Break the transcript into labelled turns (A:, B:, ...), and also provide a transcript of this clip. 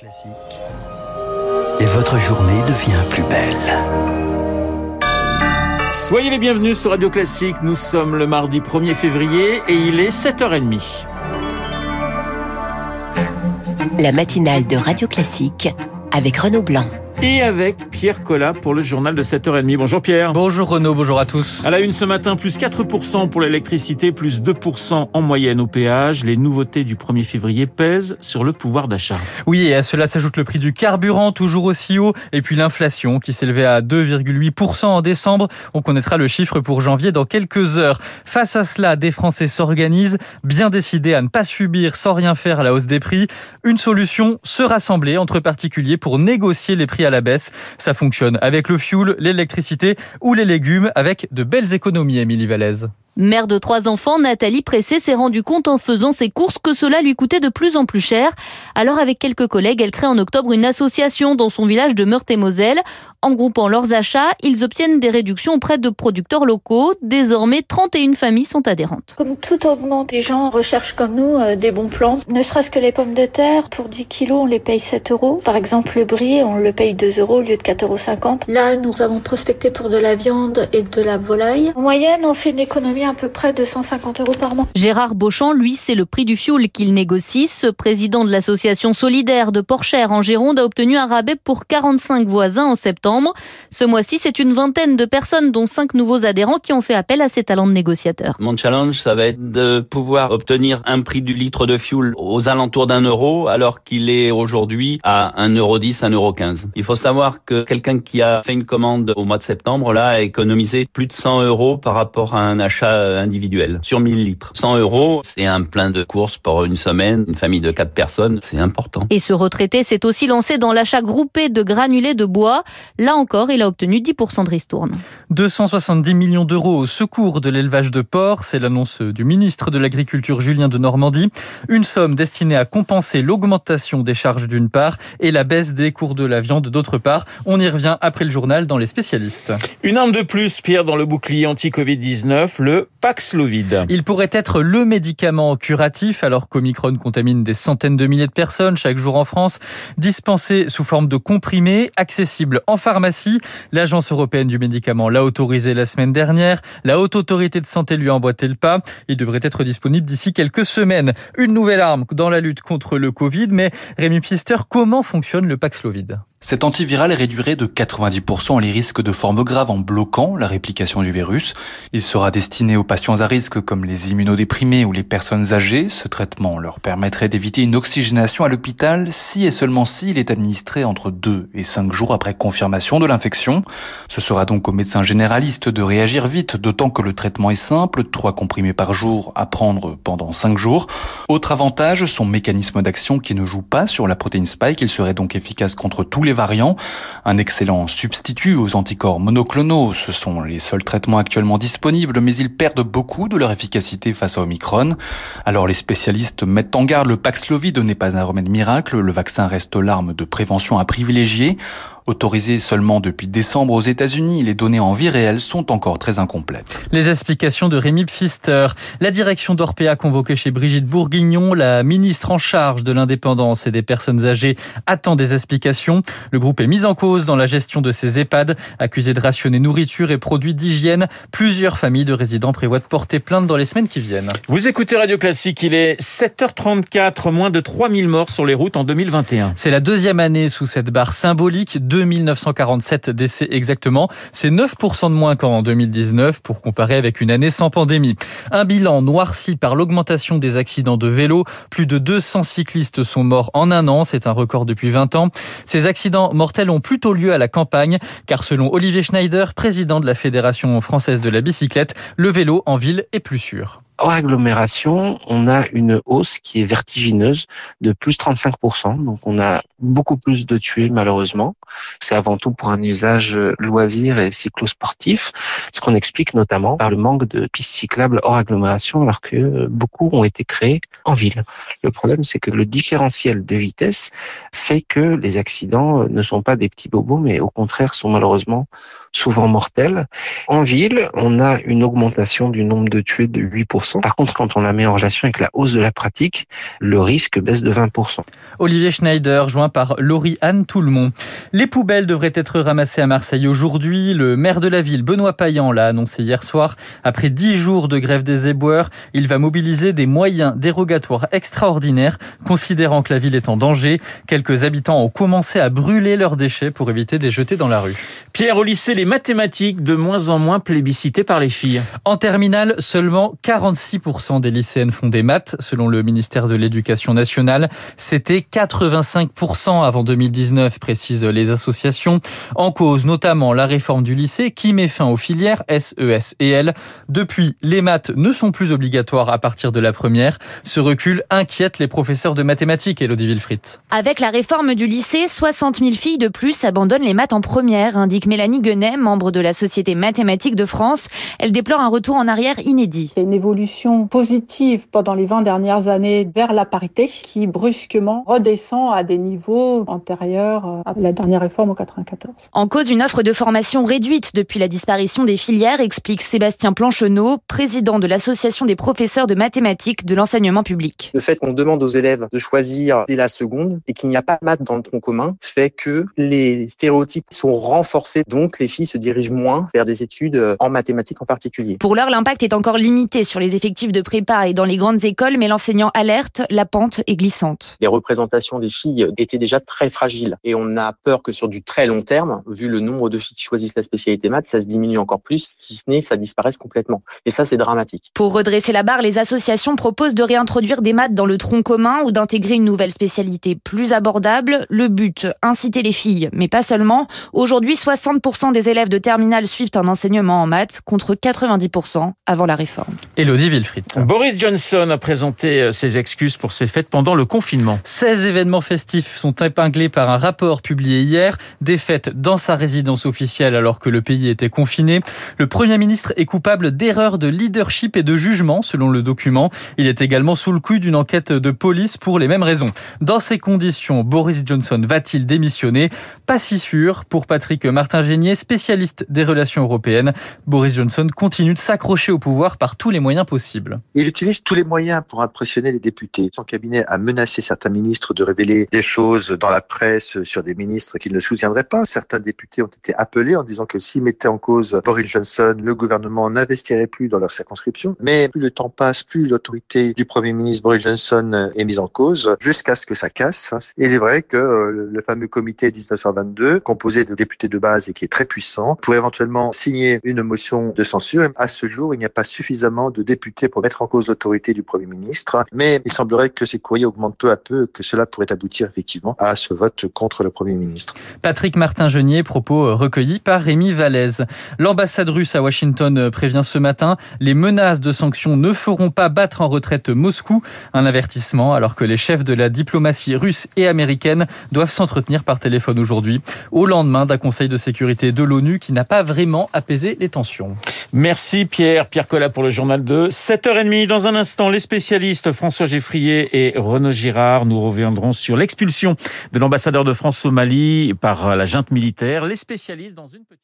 A: Classique. Et votre journée devient plus belle.
B: Soyez les bienvenus sur Radio Classique. Nous sommes le mardi 1er février et il est 7h30.
C: La matinale de Radio Classique avec Renaud Blanc
B: et avec Pierre Collat pour le journal de 7h30. Bonjour Pierre.
D: Bonjour Renaud, bonjour à tous.
B: À la une ce matin, plus 4% pour l'électricité, plus 2% en moyenne au péage. Les nouveautés du 1er février pèsent sur le pouvoir d'achat.
D: Oui, et à cela s'ajoute le prix du carburant, toujours aussi haut, et puis l'inflation qui s'élevait à 2,8% en décembre. On connaîtra le chiffre pour janvier dans quelques heures. Face à cela, des Français s'organisent, bien décidés à ne pas subir sans rien faire à la hausse des prix. Une solution, se rassembler entre particuliers pour négocier les prix à la baisse. Ça fonctionne avec le fuel, l'électricité ou les légumes avec de belles économies, Émilie Vallès.
E: Mère de trois enfants, Nathalie Pressé s'est rendue compte en faisant ses courses que cela lui coûtait de plus en plus cher. Alors avec quelques collègues, elle crée en octobre une association dans son village de Meurthe-et-Moselle. En groupant leurs achats, ils obtiennent des réductions auprès de producteurs locaux. Désormais, 31 familles sont adhérentes.
F: Comme tout augmente, les gens recherchent comme nous euh, des bons plans. Ne serait-ce que les pommes de terre, pour 10 kilos, on les paye 7 euros. Par exemple, le brie, on le paye 2 euros au lieu de 4,50 euros. Là, nous avons prospecté pour de la viande et de la volaille. En moyenne, on fait une économie à peu près de 150 euros par mois.
E: Gérard Beauchamp, lui, c'est le prix du fioul qu'il négocie. Ce président de l'association solidaire de Porchère en Gironde a obtenu un rabais pour 45 voisins en septembre. Ce mois-ci, c'est une vingtaine de personnes, dont cinq nouveaux adhérents, qui ont fait appel à ces talents de négociateurs.
G: Mon challenge, ça va être de pouvoir obtenir un prix du litre de fuel aux alentours d'un euro, alors qu'il est aujourd'hui à 1,10 euro, 1,15 euro. Il faut savoir que quelqu'un qui a fait une commande au mois de septembre, là, a économisé plus de 100 euros par rapport à un achat individuel sur 1000 litres. 100 euros, c'est un plein de courses pour une semaine, une famille de quatre personnes, c'est important.
E: Et ce retraité s'est aussi lancé dans l'achat groupé de granulés de bois. Là encore, il a obtenu 10% de ristourne.
D: 270 millions d'euros au secours de l'élevage de porcs, c'est l'annonce du ministre de l'Agriculture Julien de Normandie. Une somme destinée à compenser l'augmentation des charges d'une part et la baisse des cours de la viande d'autre part. On y revient après le journal dans les spécialistes.
B: Une arme de plus, Pierre, dans le bouclier anti-Covid-19, le Paxlovid.
D: Il pourrait être le médicament curatif alors qu'Omicron contamine des centaines de milliers de personnes chaque jour en France, dispensé sous forme de comprimés, accessible en pharmacie. L'Agence européenne du médicament l'a autorisé la semaine dernière. La Haute Autorité de Santé lui a emboîté le pas. Il devrait être disponible d'ici quelques semaines. Une nouvelle arme dans la lutte contre le Covid. Mais Rémi Pfister, comment fonctionne le Paxlovid?
H: Cet antiviral réduirait de 90% les risques de formes graves en bloquant la réplication du virus. Il sera destiné aux patients à risque comme les immunodéprimés ou les personnes âgées. Ce traitement leur permettrait d'éviter une oxygénation à l'hôpital si et seulement si il est administré entre 2 et 5 jours après confirmation de l'infection. Ce sera donc au médecin généraliste de réagir vite, d'autant que le traitement est simple, 3 comprimés par jour à prendre pendant 5 jours. Autre avantage, son mécanisme d'action qui ne joue pas sur la protéine spike, il serait donc efficace contre tous les variants. Un excellent substitut aux anticorps monoclonaux. Ce sont les seuls traitements actuellement disponibles, mais ils perdent beaucoup de leur efficacité face à Omicron. Alors les spécialistes mettent en garde le Paxlovid n'est pas un remède miracle. Le vaccin reste l'arme de prévention à privilégier. Autorisé seulement depuis décembre aux États-Unis, les données en vie réelle sont encore très incomplètes.
D: Les explications de Rémi Pfister. La direction d'Orpea convoquée chez Brigitte Bourguignon, la ministre en charge de l'indépendance et des personnes âgées, attend des explications. Le groupe est mis en cause dans la gestion de ces EHPAD, accusé de rationner nourriture et produits d'hygiène. Plusieurs familles de résidents prévoient de porter plainte dans les semaines qui viennent.
B: Vous écoutez Radio Classique, il est 7h34, moins de 3000 morts sur les routes en 2021.
D: C'est la deuxième année sous cette barre symbolique. 2947 décès exactement. C'est 9% de moins qu'en 2019 pour comparer avec une année sans pandémie. Un bilan noirci par l'augmentation des accidents de vélo. Plus de 200 cyclistes sont morts en un an. C'est un record depuis 20 ans. Ces accidents mortels ont plutôt lieu à la campagne car selon Olivier Schneider, président de la Fédération française de la bicyclette, le vélo en ville est plus sûr
I: hors agglomération, on a une hausse qui est vertigineuse de plus 35%. Donc on a beaucoup plus de tués malheureusement. C'est avant tout pour un usage loisir et cyclosportif, ce qu'on explique notamment par le manque de pistes cyclables hors agglomération alors que beaucoup ont été créées en ville. Le problème c'est que le différentiel de vitesse fait que les accidents ne sont pas des petits bobos mais au contraire sont malheureusement souvent mortels. En ville, on a une augmentation du nombre de tués de 8% 10%. Par contre, quand on la met en relation avec la hausse de la pratique, le risque baisse de 20%.
D: Olivier Schneider, joint par Laurie-Anne Toulmont. Les poubelles devraient être ramassées à Marseille aujourd'hui. Le maire de la ville, Benoît Payan, l'a annoncé hier soir. Après dix jours de grève des éboueurs, il va mobiliser des moyens dérogatoires extraordinaires, considérant que la ville est en danger. Quelques habitants ont commencé à brûler leurs déchets pour éviter de les jeter dans la rue.
B: Pierre, au lycée, les mathématiques de moins en moins plébiscitées par les filles.
D: En terminale, seulement 46% des lycéennes font des maths, selon le ministère de l'Éducation nationale. C'était 85% avant 2019, précisent les associations. En cause notamment la réforme du lycée qui met fin aux filières SES et L. Depuis, les maths ne sont plus obligatoires à partir de la première. Ce recul inquiète les professeurs de mathématiques, Elodie Wilfried.
E: Avec la réforme du lycée, 60 000 filles de plus abandonnent les maths en première, indique Mélanie Guenet, membre de la Société mathématique de France. Elle déplore un retour en arrière inédit.
J: Il y a une évolution positive pendant les 20 dernières années vers la parité qui brusquement redescend à des niveaux antérieurs à la dernière réforme en 94.
E: En cause, une offre de formation réduite depuis la disparition des filières, explique Sébastien Plancheneau, président de l'Association des professeurs de mathématiques de l'enseignement public.
K: Le fait qu'on demande aux élèves de choisir dès la seconde et qu'il n'y a pas de maths dans le tronc commun fait que les stéréotypes sont renforcés, donc les filles se dirigent moins vers des études en mathématiques en particulier.
E: Pour l'heure, l'impact est encore limité sur les effectifs de prépa et dans les grandes écoles, mais l'enseignant alerte, la pente est glissante.
K: Les représentations des filles étaient déjà très fragiles et on a peur que sur du très long terme, vu le nombre de filles qui choisissent la spécialité maths, ça se diminue encore plus, si ce n'est ça disparaisse complètement. Et ça, c'est dramatique.
E: Pour redresser la barre, les associations proposent de réintroduire des maths dans le tronc commun ou d'intégrer une nouvelle spécialité plus abordable. Le but, inciter les filles, mais pas seulement. Aujourd'hui, 60% des élèves de terminale suivent un enseignement en maths contre 90% avant la réforme.
D: Elodie Wilfried.
B: Boris Johnson a présenté euh, ses excuses pour ses fêtes pendant le confinement.
D: 16 événements festifs sont épinglés par un rapport publié hier. Des fêtes dans sa résidence officielle alors que le pays était confiné. Le Premier ministre est coupable d'erreurs de leadership et de jugement selon le document. Il est également sous le coup d'une enquête de police pour les mêmes raisons. Dans ces conditions, Boris Johnson va-t-il démissionner? Pas si sûr. Pour Patrick Martin-Génier, spécialiste des relations européennes, Boris Johnson continue de s'accrocher au pouvoir par tous les moyens possibles.
L: Il utilise tous les moyens pour impressionner les députés. Son cabinet a menacé certains ministres de révéler des choses dans la presse sur des ministres qu'il ne soutiendrait pas. Certains députés ont été appelés en disant que s'ils mettaient en cause Boris Johnson, le gouvernement n'investirait plus dans leur circonscription. Mais plus le temps passe, plus l'autorité du Premier ministre Boris Johnson est mise en cause jusqu'à ce que ça casse. Et il est vrai que le fameux comité 1922, composé de députés de base et qui est très puissant, pourrait éventuellement signer une motion de censure. À ce jour, il n'y a pas suffisamment de députés pour mettre en cause l'autorité du Premier ministre. Mais il semblerait que ces courriers augmentent peu à peu, que cela pourrait aboutir effectivement à ce vote contre le Premier ministre.
D: Patrick Martin-Genier, propos recueillis par Rémi Vallès. L'ambassade russe à Washington prévient ce matin, les menaces de sanctions ne feront pas battre en retraite Moscou. Un avertissement alors que les chefs de la diplomatie russe et américaine doivent s'entretenir par téléphone aujourd'hui, au lendemain d'un conseil de sécurité de l'ONU qui n'a pas vraiment apaisé les tensions.
B: Merci Pierre. Pierre Collat pour le journal de 7h30. Dans un instant, les spécialistes François Geffrier et Renaud Girard. Nous reviendrons sur l'expulsion de l'ambassadeur de France au Mali par la junte militaire. Les spécialistes dans une petite